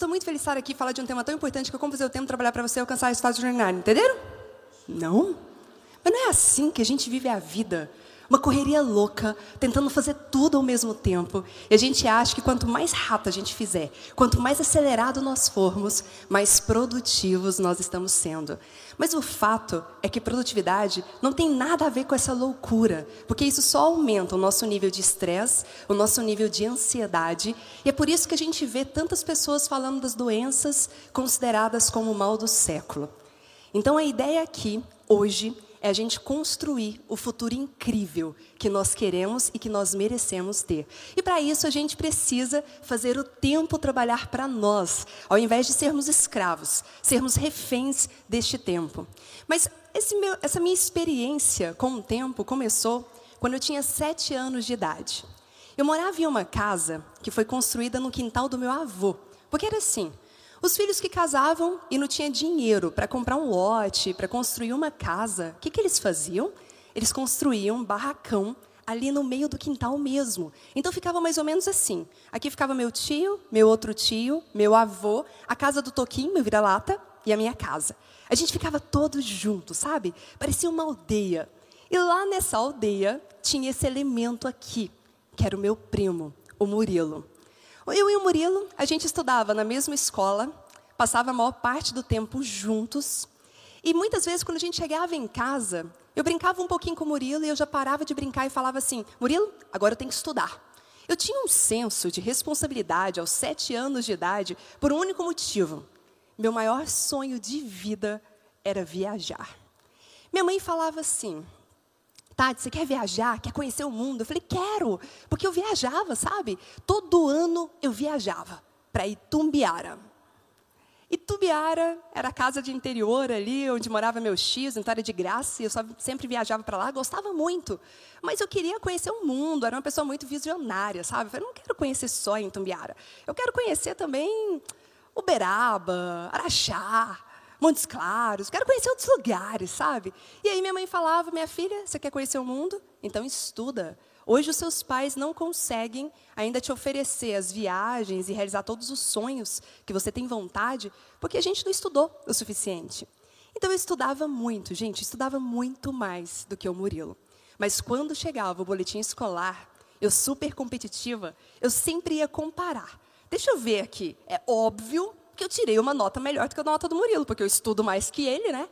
estou muito feliz de estar aqui e falar de um tema tão importante que eu como fazer o tempo trabalhar para você alcançar resultados extraordinários. Entenderam? Não? Mas não é assim que a gente vive a vida. Uma correria louca, tentando fazer tudo ao mesmo tempo. E a gente acha que quanto mais rápido a gente fizer, quanto mais acelerado nós formos, mais produtivos nós estamos sendo. Mas o fato é que produtividade não tem nada a ver com essa loucura, porque isso só aumenta o nosso nível de estresse, o nosso nível de ansiedade, e é por isso que a gente vê tantas pessoas falando das doenças consideradas como o mal do século. Então a ideia aqui, hoje, é a gente construir o futuro incrível que nós queremos e que nós merecemos ter. E para isso a gente precisa fazer o tempo trabalhar para nós, ao invés de sermos escravos, sermos reféns deste tempo. Mas meu, essa minha experiência com o tempo começou quando eu tinha sete anos de idade. Eu morava em uma casa que foi construída no quintal do meu avô, porque era assim. Os filhos que casavam e não tinham dinheiro para comprar um lote, para construir uma casa, o que, que eles faziam? Eles construíam um barracão ali no meio do quintal mesmo. Então ficava mais ou menos assim. Aqui ficava meu tio, meu outro tio, meu avô, a casa do Toquinho, meu vira-lata, e a minha casa. A gente ficava todos juntos, sabe? Parecia uma aldeia. E lá nessa aldeia tinha esse elemento aqui, que era o meu primo, o Murilo. Eu e o Murilo, a gente estudava na mesma escola, passava a maior parte do tempo juntos. E muitas vezes, quando a gente chegava em casa, eu brincava um pouquinho com o Murilo e eu já parava de brincar e falava assim: Murilo, agora eu tenho que estudar. Eu tinha um senso de responsabilidade aos sete anos de idade por um único motivo. Meu maior sonho de vida era viajar. Minha mãe falava assim: Tati, você quer viajar? Quer conhecer o mundo? Eu falei, quero, porque eu viajava, sabe? Todo ano eu viajava para Itumbiara. Itumbiara era a casa de interior ali, onde morava meu X, então era de graça, e eu sempre viajava para lá, gostava muito. Mas eu queria conhecer o mundo, era uma pessoa muito visionária, sabe? Eu falei, não quero conhecer só Itumbiara, eu quero conhecer também Uberaba, Araxá, Montes Claros, quero conhecer outros lugares, sabe? E aí minha mãe falava, minha filha, você quer conhecer o mundo? Então estuda. Hoje os seus pais não conseguem ainda te oferecer as viagens e realizar todos os sonhos que você tem vontade, porque a gente não estudou o suficiente. Então eu estudava muito, gente, estudava muito mais do que o Murilo. Mas quando chegava o boletim escolar, eu super competitiva, eu sempre ia comparar. Deixa eu ver aqui, é óbvio que eu tirei uma nota melhor do que a nota do Murilo, porque eu estudo mais que ele, né?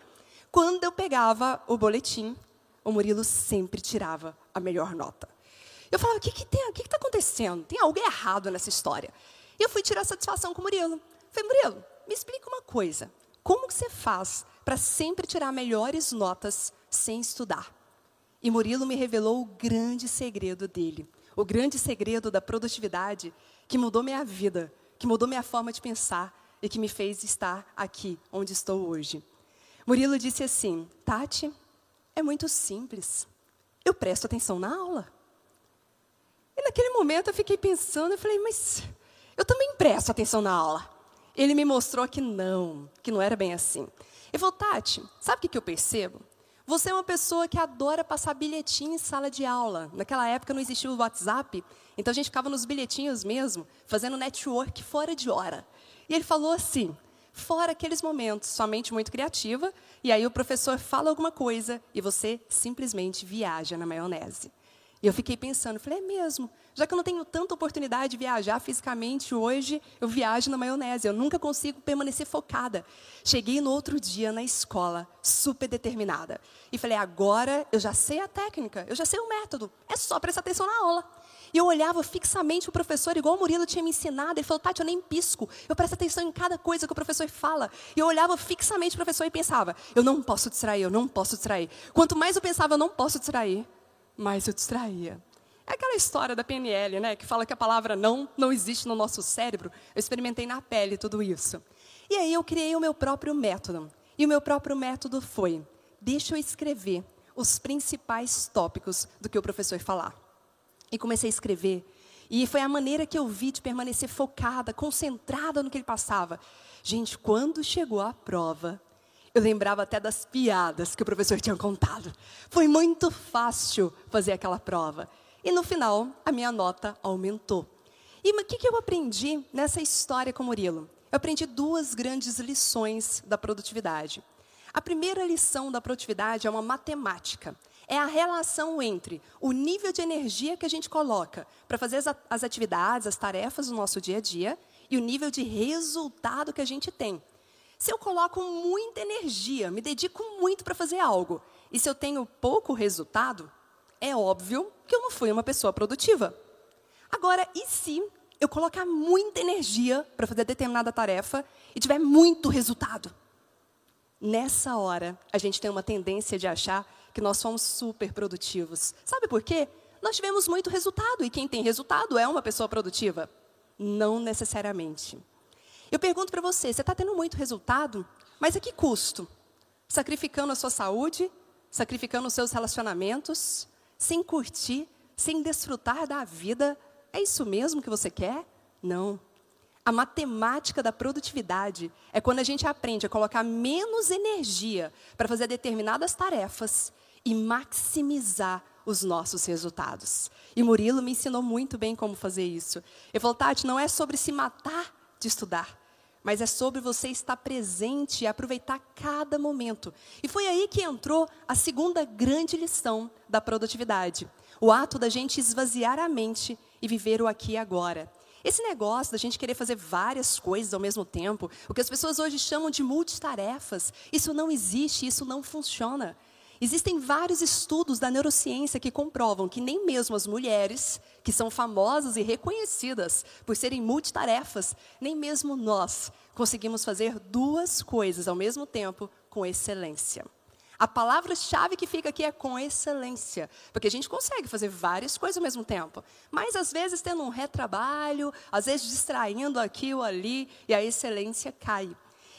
Quando eu pegava o boletim, o Murilo sempre tirava a melhor nota. Eu falava, o que, que tem? O que está acontecendo? Tem algo errado nessa história. E eu fui tirar satisfação com o Murilo. Falei, Murilo, me explica uma coisa. Como que você faz para sempre tirar melhores notas sem estudar? E Murilo me revelou o grande segredo dele. O grande segredo da produtividade que mudou minha vida, que mudou minha forma de pensar, e que me fez estar aqui, onde estou hoje. Murilo disse assim: Tati, é muito simples. Eu presto atenção na aula. E naquele momento eu fiquei pensando, eu falei, mas eu também presto atenção na aula. Ele me mostrou que não, que não era bem assim. Ele falou, Tati, sabe o que eu percebo? Você é uma pessoa que adora passar bilhetinho em sala de aula. Naquela época não existia o WhatsApp, então a gente ficava nos bilhetinhos mesmo, fazendo network fora de hora. E ele falou assim: fora aqueles momentos, sua mente muito criativa, e aí o professor fala alguma coisa e você simplesmente viaja na maionese. E eu fiquei pensando, falei, é mesmo, já que eu não tenho tanta oportunidade de viajar fisicamente hoje, eu viajo na maionese, eu nunca consigo permanecer focada. Cheguei no outro dia na escola, super determinada, e falei, agora eu já sei a técnica, eu já sei o método, é só prestar atenção na aula. E eu olhava fixamente o professor, igual o Murilo tinha me ensinado. Ele falou, Tati, eu nem pisco. Eu presto atenção em cada coisa que o professor fala. E eu olhava fixamente o professor e pensava, eu não posso distrair, eu não posso distrair. Quanto mais eu pensava, eu não posso distrair, mais eu distraía. É aquela história da PNL, né, que fala que a palavra não não existe no nosso cérebro. Eu experimentei na pele tudo isso. E aí eu criei o meu próprio método. E o meu próprio método foi: deixa eu escrever os principais tópicos do que o professor falar. E comecei a escrever. E foi a maneira que eu vi de permanecer focada, concentrada no que ele passava. Gente, quando chegou a prova, eu lembrava até das piadas que o professor tinha contado. Foi muito fácil fazer aquela prova. E no final, a minha nota aumentou. E o que, que eu aprendi nessa história com o Murilo? eu aprendi duas grandes lições da produtividade. A primeira lição da produtividade é uma matemática. É a relação entre o nível de energia que a gente coloca para fazer as, atividades, as tarefas do nosso dia a dia e o nível de resultado que a gente tem. Se eu coloco muita energia, me dedico muito para fazer algo, e se eu tenho pouco resultado, é óbvio que eu não fui uma pessoa produtiva. Agora, e se eu colocar muita energia para fazer determinada tarefa e tiver muito resultado? Nessa hora, a gente tem uma tendência de achar que nós somos super produtivos. Sabe por quê? Nós tivemos muito resultado e quem tem resultado é uma pessoa produtiva. Não necessariamente. Eu pergunto para você: você está tendo muito resultado, mas a que custo? Sacrificando a sua saúde, sacrificando os seus relacionamentos, sem curtir, sem desfrutar da vida. É isso mesmo que você quer? Não. A matemática da produtividade é quando a gente aprende a colocar menos energia para fazer determinadas tarefas e maximizar os nossos resultados. E Murilo me ensinou muito bem como fazer isso. Ele falou, Tati, não é sobre se matar de estudar, mas é sobre você estar presente e aproveitar cada momento. E foi aí que entrou a segunda grande lição da produtividade: o ato da gente esvaziar a mente e viver o aqui e agora. Esse negócio da gente querer fazer várias coisas ao mesmo tempo, o que as pessoas hoje chamam de multitarefas, isso não existe, isso não funciona. Existem vários estudos da neurociência que comprovam que nem mesmo as mulheres, que são famosas e reconhecidas por serem multitarefas, nem mesmo nós conseguimos fazer duas coisas ao mesmo tempo com excelência. A palavra-chave que fica aqui é com excelência, porque a gente consegue fazer várias coisas ao mesmo tempo, mas às vezes tendo um retrabalho, às vezes distraindo aqui ou ali, e a excelência cai.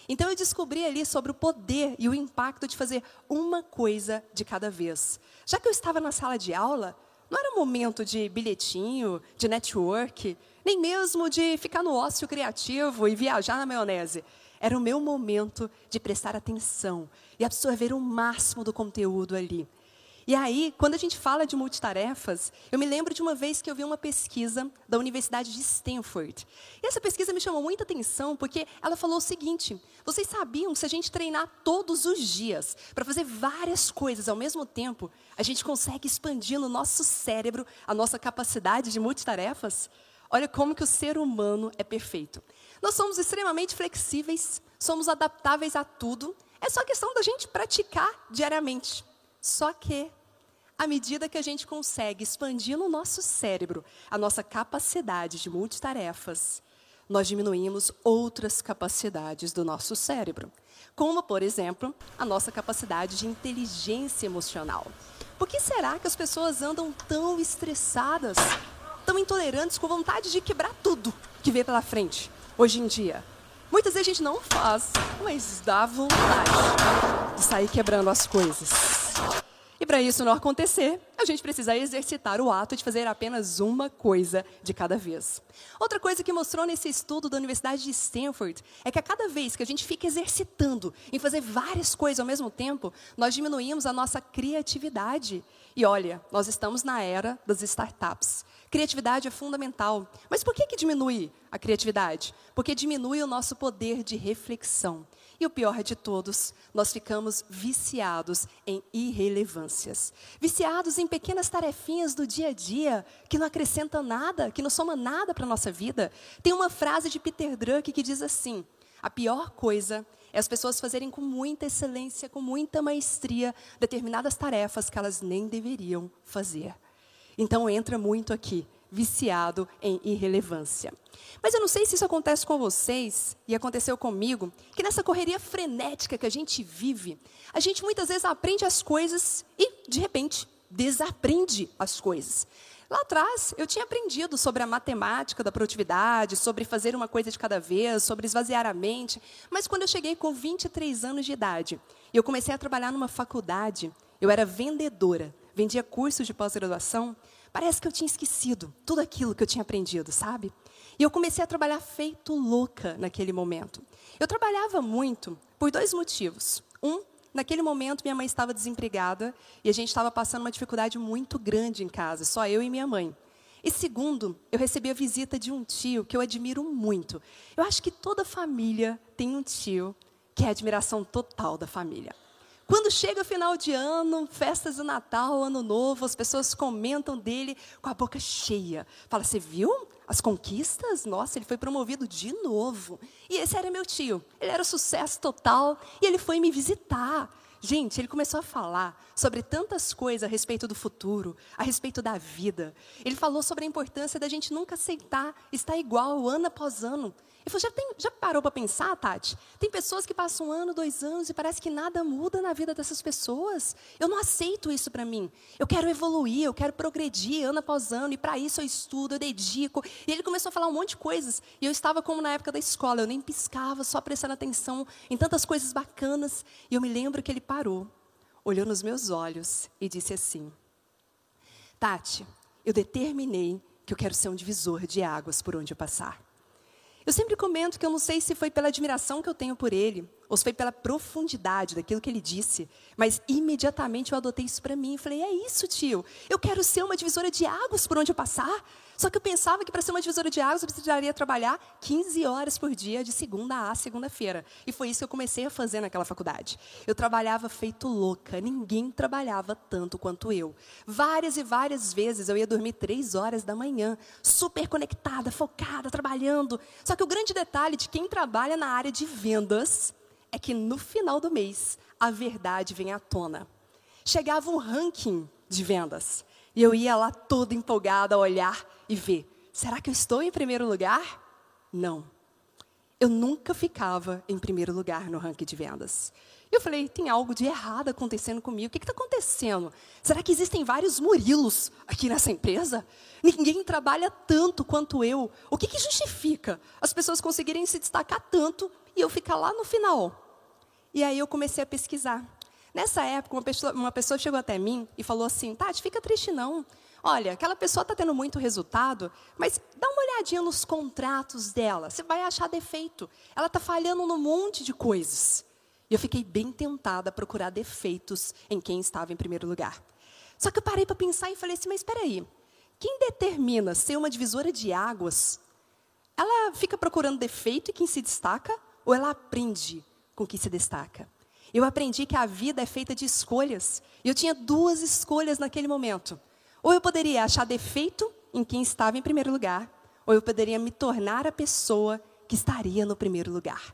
Então eu descobri ali sobre o poder e o impacto de fazer uma coisa de cada vez. Já que eu estava na sala de aula, não era momento de bilhetinho, de network, nem mesmo de ficar no ócio criativo e viajar na maionese. Era o meu momento de prestar atenção e absorver o máximo do conteúdo ali. E aí, quando a gente fala de multitarefas, eu me lembro de uma vez que eu vi uma pesquisa da Universidade de Stanford. E essa pesquisa me chamou muita atenção porque ela falou o seguinte: vocês sabiam que se a gente treinar todos os dias para fazer várias coisas ao mesmo tempo, a gente consegue expandir no nosso cérebro a nossa capacidade de multitarefas? Olha como que o ser humano é perfeito. Nós somos extremamente flexíveis, somos adaptáveis a tudo. É só questão da gente praticar diariamente. Só que à medida que a gente consegue expandir no nosso cérebro a nossa capacidade de multitarefas, nós diminuímos outras capacidades do nosso cérebro, como, por exemplo, a nossa capacidade de inteligência emocional. Por que será que as pessoas andam tão estressadas, tão intolerantes, com vontade de quebrar tudo que vê pela frente hoje em dia? Muitas vezes a gente não faz, mas dá vontade de sair quebrando as coisas. E para isso não acontecer, a gente precisa exercitar o ato de fazer apenas uma coisa de cada vez. Outra coisa que mostrou nesse estudo da Universidade de Stanford é que a cada vez que a gente fica exercitando em fazer várias coisas ao mesmo tempo, nós diminuímos a nossa criatividade. E olha, nós estamos na era das startups. Criatividade é fundamental. Mas por que, que diminui a criatividade? Porque diminui o nosso poder de reflexão. E o pior de todos, nós ficamos viciados em irrelevâncias. Viciados em pequenas tarefinhas do dia a dia, que não acrescentam nada, que não somam nada para a nossa vida. Tem uma frase de Peter Drucker que diz assim: a pior coisa é as pessoas fazerem com muita excelência, com muita maestria, determinadas tarefas que elas nem deveriam fazer. Então entra muito aqui viciado em irrelevância. Mas eu não sei se isso acontece com vocês, e aconteceu comigo, que nessa correria frenética que a gente vive, a gente muitas vezes aprende as coisas e, de repente, desaprende as coisas. Lá atrás, eu tinha aprendido sobre a matemática da produtividade, sobre fazer uma coisa de cada vez, sobre esvaziar a mente, mas quando eu cheguei com 23 anos de idade e eu comecei a trabalhar numa faculdade, eu era vendedora, vendia cursos de pós-graduação, Parece que eu tinha esquecido tudo aquilo que eu tinha aprendido, sabe? E eu comecei a trabalhar feito louca naquele momento. Eu trabalhava muito por dois motivos. Um, naquele momento minha mãe estava desempregada e a gente estava passando uma dificuldade muito grande em casa, só eu e minha mãe. E segundo, eu recebi a visita de um tio que eu admiro muito. Eu acho que toda família tem um tio que é a admiração total da família. Quando chega o final de ano, festas do Natal, Ano Novo, as pessoas comentam dele com a boca cheia. Fala, você viu as conquistas? Nossa, ele foi promovido de novo. E esse era meu tio. Ele era sucesso total e ele foi me visitar. Gente, ele começou a falar sobre tantas coisas a respeito do futuro, a respeito da vida. Ele falou sobre a importância da gente nunca aceitar estar igual ano após ano. Já, tem, já parou para pensar, Tati? Tem pessoas que passam um ano, dois anos e parece que nada muda na vida dessas pessoas. Eu não aceito isso para mim. Eu quero evoluir, eu quero progredir ano após ano, e para isso eu estudo, eu dedico. E ele começou a falar um monte de coisas. E eu estava como na época da escola, eu nem piscava, só prestando atenção em tantas coisas bacanas. E eu me lembro que ele parou, olhou nos meus olhos e disse assim: Tati, eu determinei que eu quero ser um divisor de águas por onde eu passar. Eu sempre comento que eu não sei se foi pela admiração que eu tenho por ele, ou se foi pela profundidade daquilo que ele disse, mas imediatamente eu adotei isso para mim e falei: é isso, tio, eu quero ser uma divisora de águas por onde eu passar. Só que eu pensava que para ser uma divisora de águas eu precisaria trabalhar 15 horas por dia, de segunda a segunda-feira. E foi isso que eu comecei a fazer naquela faculdade. Eu trabalhava feito louca, ninguém trabalhava tanto quanto eu. Várias e várias vezes eu ia dormir três horas da manhã, super conectada, focada, trabalhando. Só que o grande detalhe de quem trabalha na área de vendas é que no final do mês a verdade vem à tona. Chegava um ranking de vendas. E eu ia lá toda empolgada a olhar e ver: será que eu estou em primeiro lugar? Não. Eu nunca ficava em primeiro lugar no ranking de vendas. Eu falei: tem algo de errado acontecendo comigo. O que está acontecendo? Será que existem vários Murilos aqui nessa empresa? Ninguém trabalha tanto quanto eu. O que, que justifica as pessoas conseguirem se destacar tanto e eu ficar lá no final? E aí eu comecei a pesquisar. Nessa época, uma pessoa, uma pessoa chegou até mim e falou assim: Tati, fica triste não. Olha, aquela pessoa está tendo muito resultado, mas dá uma olhadinha nos contratos dela, você vai achar defeito. Ela está falhando num monte de coisas. E eu fiquei bem tentada a procurar defeitos em quem estava em primeiro lugar. Só que eu parei para pensar e falei assim: mas espera aí, quem determina ser uma divisora de águas? Ela fica procurando defeito em quem se destaca ou ela aprende com quem se destaca? Eu aprendi que a vida é feita de escolhas. E eu tinha duas escolhas naquele momento. Ou eu poderia achar defeito em quem estava em primeiro lugar, ou eu poderia me tornar a pessoa que estaria no primeiro lugar.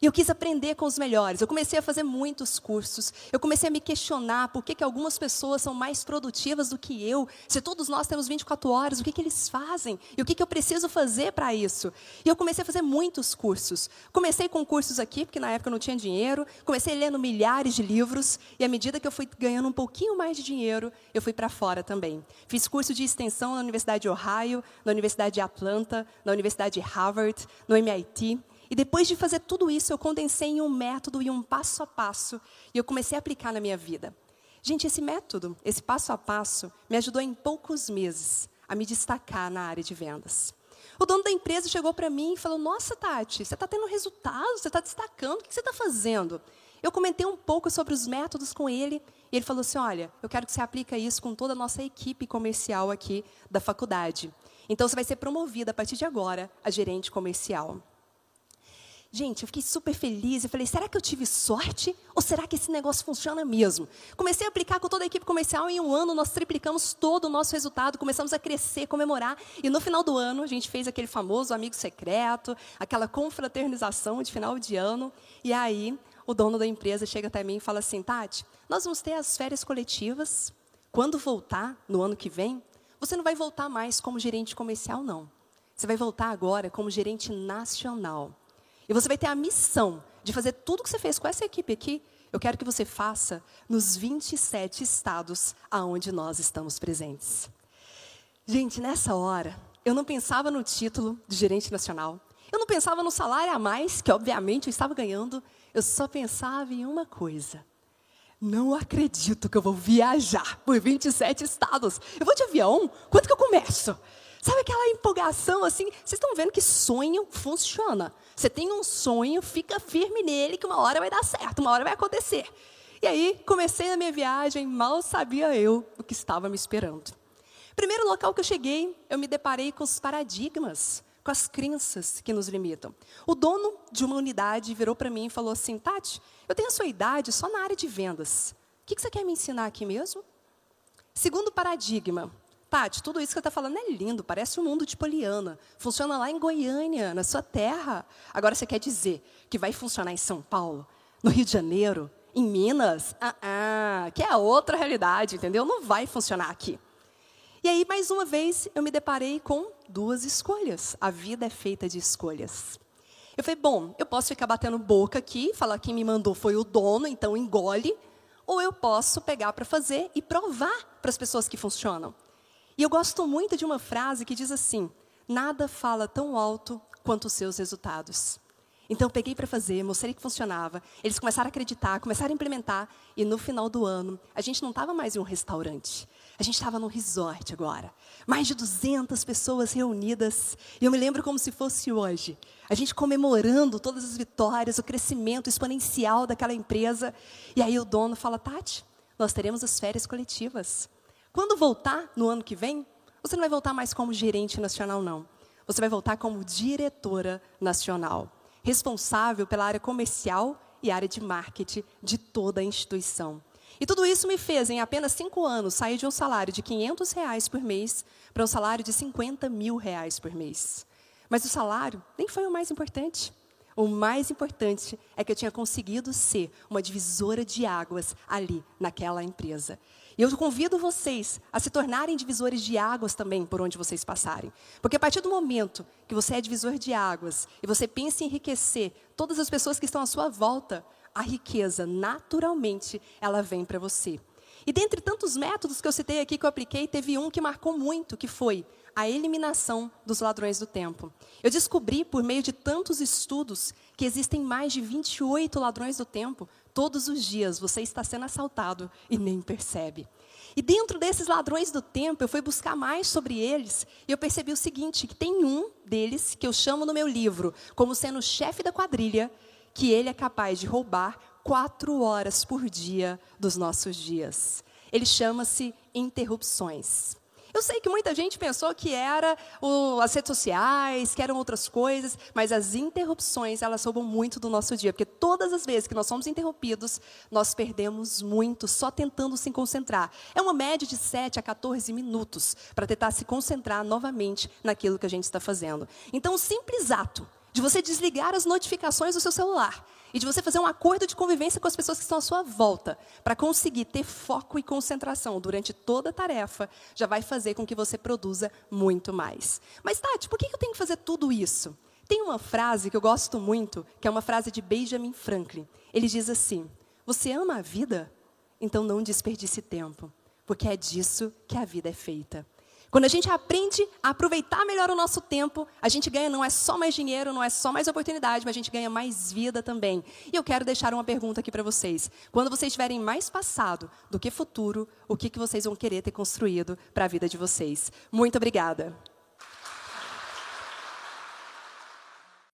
E eu quis aprender com os melhores. Eu comecei a fazer muitos cursos. Eu comecei a me questionar por que, que algumas pessoas são mais produtivas do que eu. Se todos nós temos 24 horas, o que, que eles fazem? E o que, que eu preciso fazer para isso? E eu comecei a fazer muitos cursos. Comecei com cursos aqui, porque na época eu não tinha dinheiro. Comecei lendo milhares de livros. E à medida que eu fui ganhando um pouquinho mais de dinheiro, eu fui para fora também. Fiz curso de extensão na Universidade de Ohio, na Universidade de Atlanta, na Universidade de Harvard, no MIT. E depois de fazer tudo isso, eu condensei em um método e um passo a passo, e eu comecei a aplicar na minha vida. Gente, esse método, esse passo a passo, me ajudou em poucos meses a me destacar na área de vendas. O dono da empresa chegou para mim e falou: Nossa, Tati, você está tendo resultados, você está destacando, o que você está fazendo? Eu comentei um pouco sobre os métodos com ele e ele falou assim: Olha, eu quero que você aplique isso com toda a nossa equipe comercial aqui da faculdade. Então você vai ser promovida a partir de agora a gerente comercial. Gente, eu fiquei super feliz. Eu falei, será que eu tive sorte? Ou será que esse negócio funciona mesmo? Comecei a aplicar com toda a equipe comercial. Em um ano, nós triplicamos todo o nosso resultado. Começamos a crescer, comemorar. E no final do ano, a gente fez aquele famoso amigo secreto, aquela confraternização de final de ano. E aí, o dono da empresa chega até mim e fala assim: Tati, nós vamos ter as férias coletivas. Quando voltar, no ano que vem, você não vai voltar mais como gerente comercial, não. Você vai voltar agora como gerente nacional. E você vai ter a missão de fazer tudo que você fez com essa equipe aqui. Eu quero que você faça nos 27 estados aonde nós estamos presentes. Gente, nessa hora, eu não pensava no título de gerente nacional. Eu não pensava no salário a mais, que obviamente eu estava ganhando. Eu só pensava em uma coisa. Não acredito que eu vou viajar por 27 estados. Eu vou de avião? Quanto que eu começo? Sabe aquela empolgação assim? Vocês estão vendo que sonho funciona. Você tem um sonho, fica firme nele que uma hora vai dar certo, uma hora vai acontecer. E aí, comecei a minha viagem, mal sabia eu o que estava me esperando. Primeiro local que eu cheguei, eu me deparei com os paradigmas, com as crenças que nos limitam. O dono de uma unidade virou para mim e falou assim: Tati, eu tenho a sua idade só na área de vendas. O que você quer me ensinar aqui mesmo? Segundo paradigma, Tati, tudo isso que você está falando é lindo, parece um mundo de Poliana. Funciona lá em Goiânia, na sua terra. Agora você quer dizer que vai funcionar em São Paulo, no Rio de Janeiro, em Minas? Ah, ah, que é outra realidade, entendeu? Não vai funcionar aqui. E aí, mais uma vez, eu me deparei com duas escolhas. A vida é feita de escolhas. Eu falei, bom, eu posso ficar batendo boca aqui, falar que quem me mandou foi o dono, então engole, ou eu posso pegar para fazer e provar para as pessoas que funcionam. E eu gosto muito de uma frase que diz assim: nada fala tão alto quanto os seus resultados. Então, peguei para fazer, mostrei que funcionava. Eles começaram a acreditar, começaram a implementar. E no final do ano, a gente não estava mais em um restaurante. A gente estava num resort agora. Mais de 200 pessoas reunidas. E eu me lembro como se fosse hoje. A gente comemorando todas as vitórias, o crescimento exponencial daquela empresa. E aí o dono fala: Tati, nós teremos as férias coletivas. Quando voltar no ano que vem, você não vai voltar mais como gerente nacional, não. Você vai voltar como diretora nacional responsável pela área comercial e área de marketing de toda a instituição. E tudo isso me fez, em apenas cinco anos, sair de um salário de 500 reais por mês para um salário de 50 mil reais por mês. Mas o salário nem foi o mais importante. O mais importante é que eu tinha conseguido ser uma divisora de águas ali, naquela empresa. E eu convido vocês a se tornarem divisores de águas também por onde vocês passarem. Porque a partir do momento que você é divisor de águas e você pensa em enriquecer todas as pessoas que estão à sua volta, a riqueza, naturalmente, ela vem para você. E dentre tantos métodos que eu citei aqui que eu apliquei, teve um que marcou muito, que foi a eliminação dos ladrões do tempo. Eu descobri, por meio de tantos estudos, que existem mais de 28 ladrões do tempo. Todos os dias você está sendo assaltado e nem percebe. E dentro desses ladrões do tempo, eu fui buscar mais sobre eles e eu percebi o seguinte: que tem um deles que eu chamo no meu livro como sendo o chefe da quadrilha, que ele é capaz de roubar quatro horas por dia dos nossos dias. Ele chama-se interrupções. Eu sei que muita gente pensou que era o, as redes sociais, que eram outras coisas, mas as interrupções, elas roubam muito do nosso dia, porque todas as vezes que nós somos interrompidos, nós perdemos muito só tentando se concentrar. É uma média de 7 a 14 minutos para tentar se concentrar novamente naquilo que a gente está fazendo. Então, o simples ato de você desligar as notificações do seu celular e de você fazer um acordo de convivência com as pessoas que estão à sua volta, para conseguir ter foco e concentração durante toda a tarefa, já vai fazer com que você produza muito mais. Mas, Tati, por que eu tenho que fazer tudo isso? Tem uma frase que eu gosto muito, que é uma frase de Benjamin Franklin. Ele diz assim: Você ama a vida? Então não desperdice tempo, porque é disso que a vida é feita. Quando a gente aprende a aproveitar melhor o nosso tempo, a gente ganha não é só mais dinheiro, não é só mais oportunidade, mas a gente ganha mais vida também. E eu quero deixar uma pergunta aqui para vocês. Quando vocês tiverem mais passado do que futuro, o que, que vocês vão querer ter construído para a vida de vocês? Muito obrigada.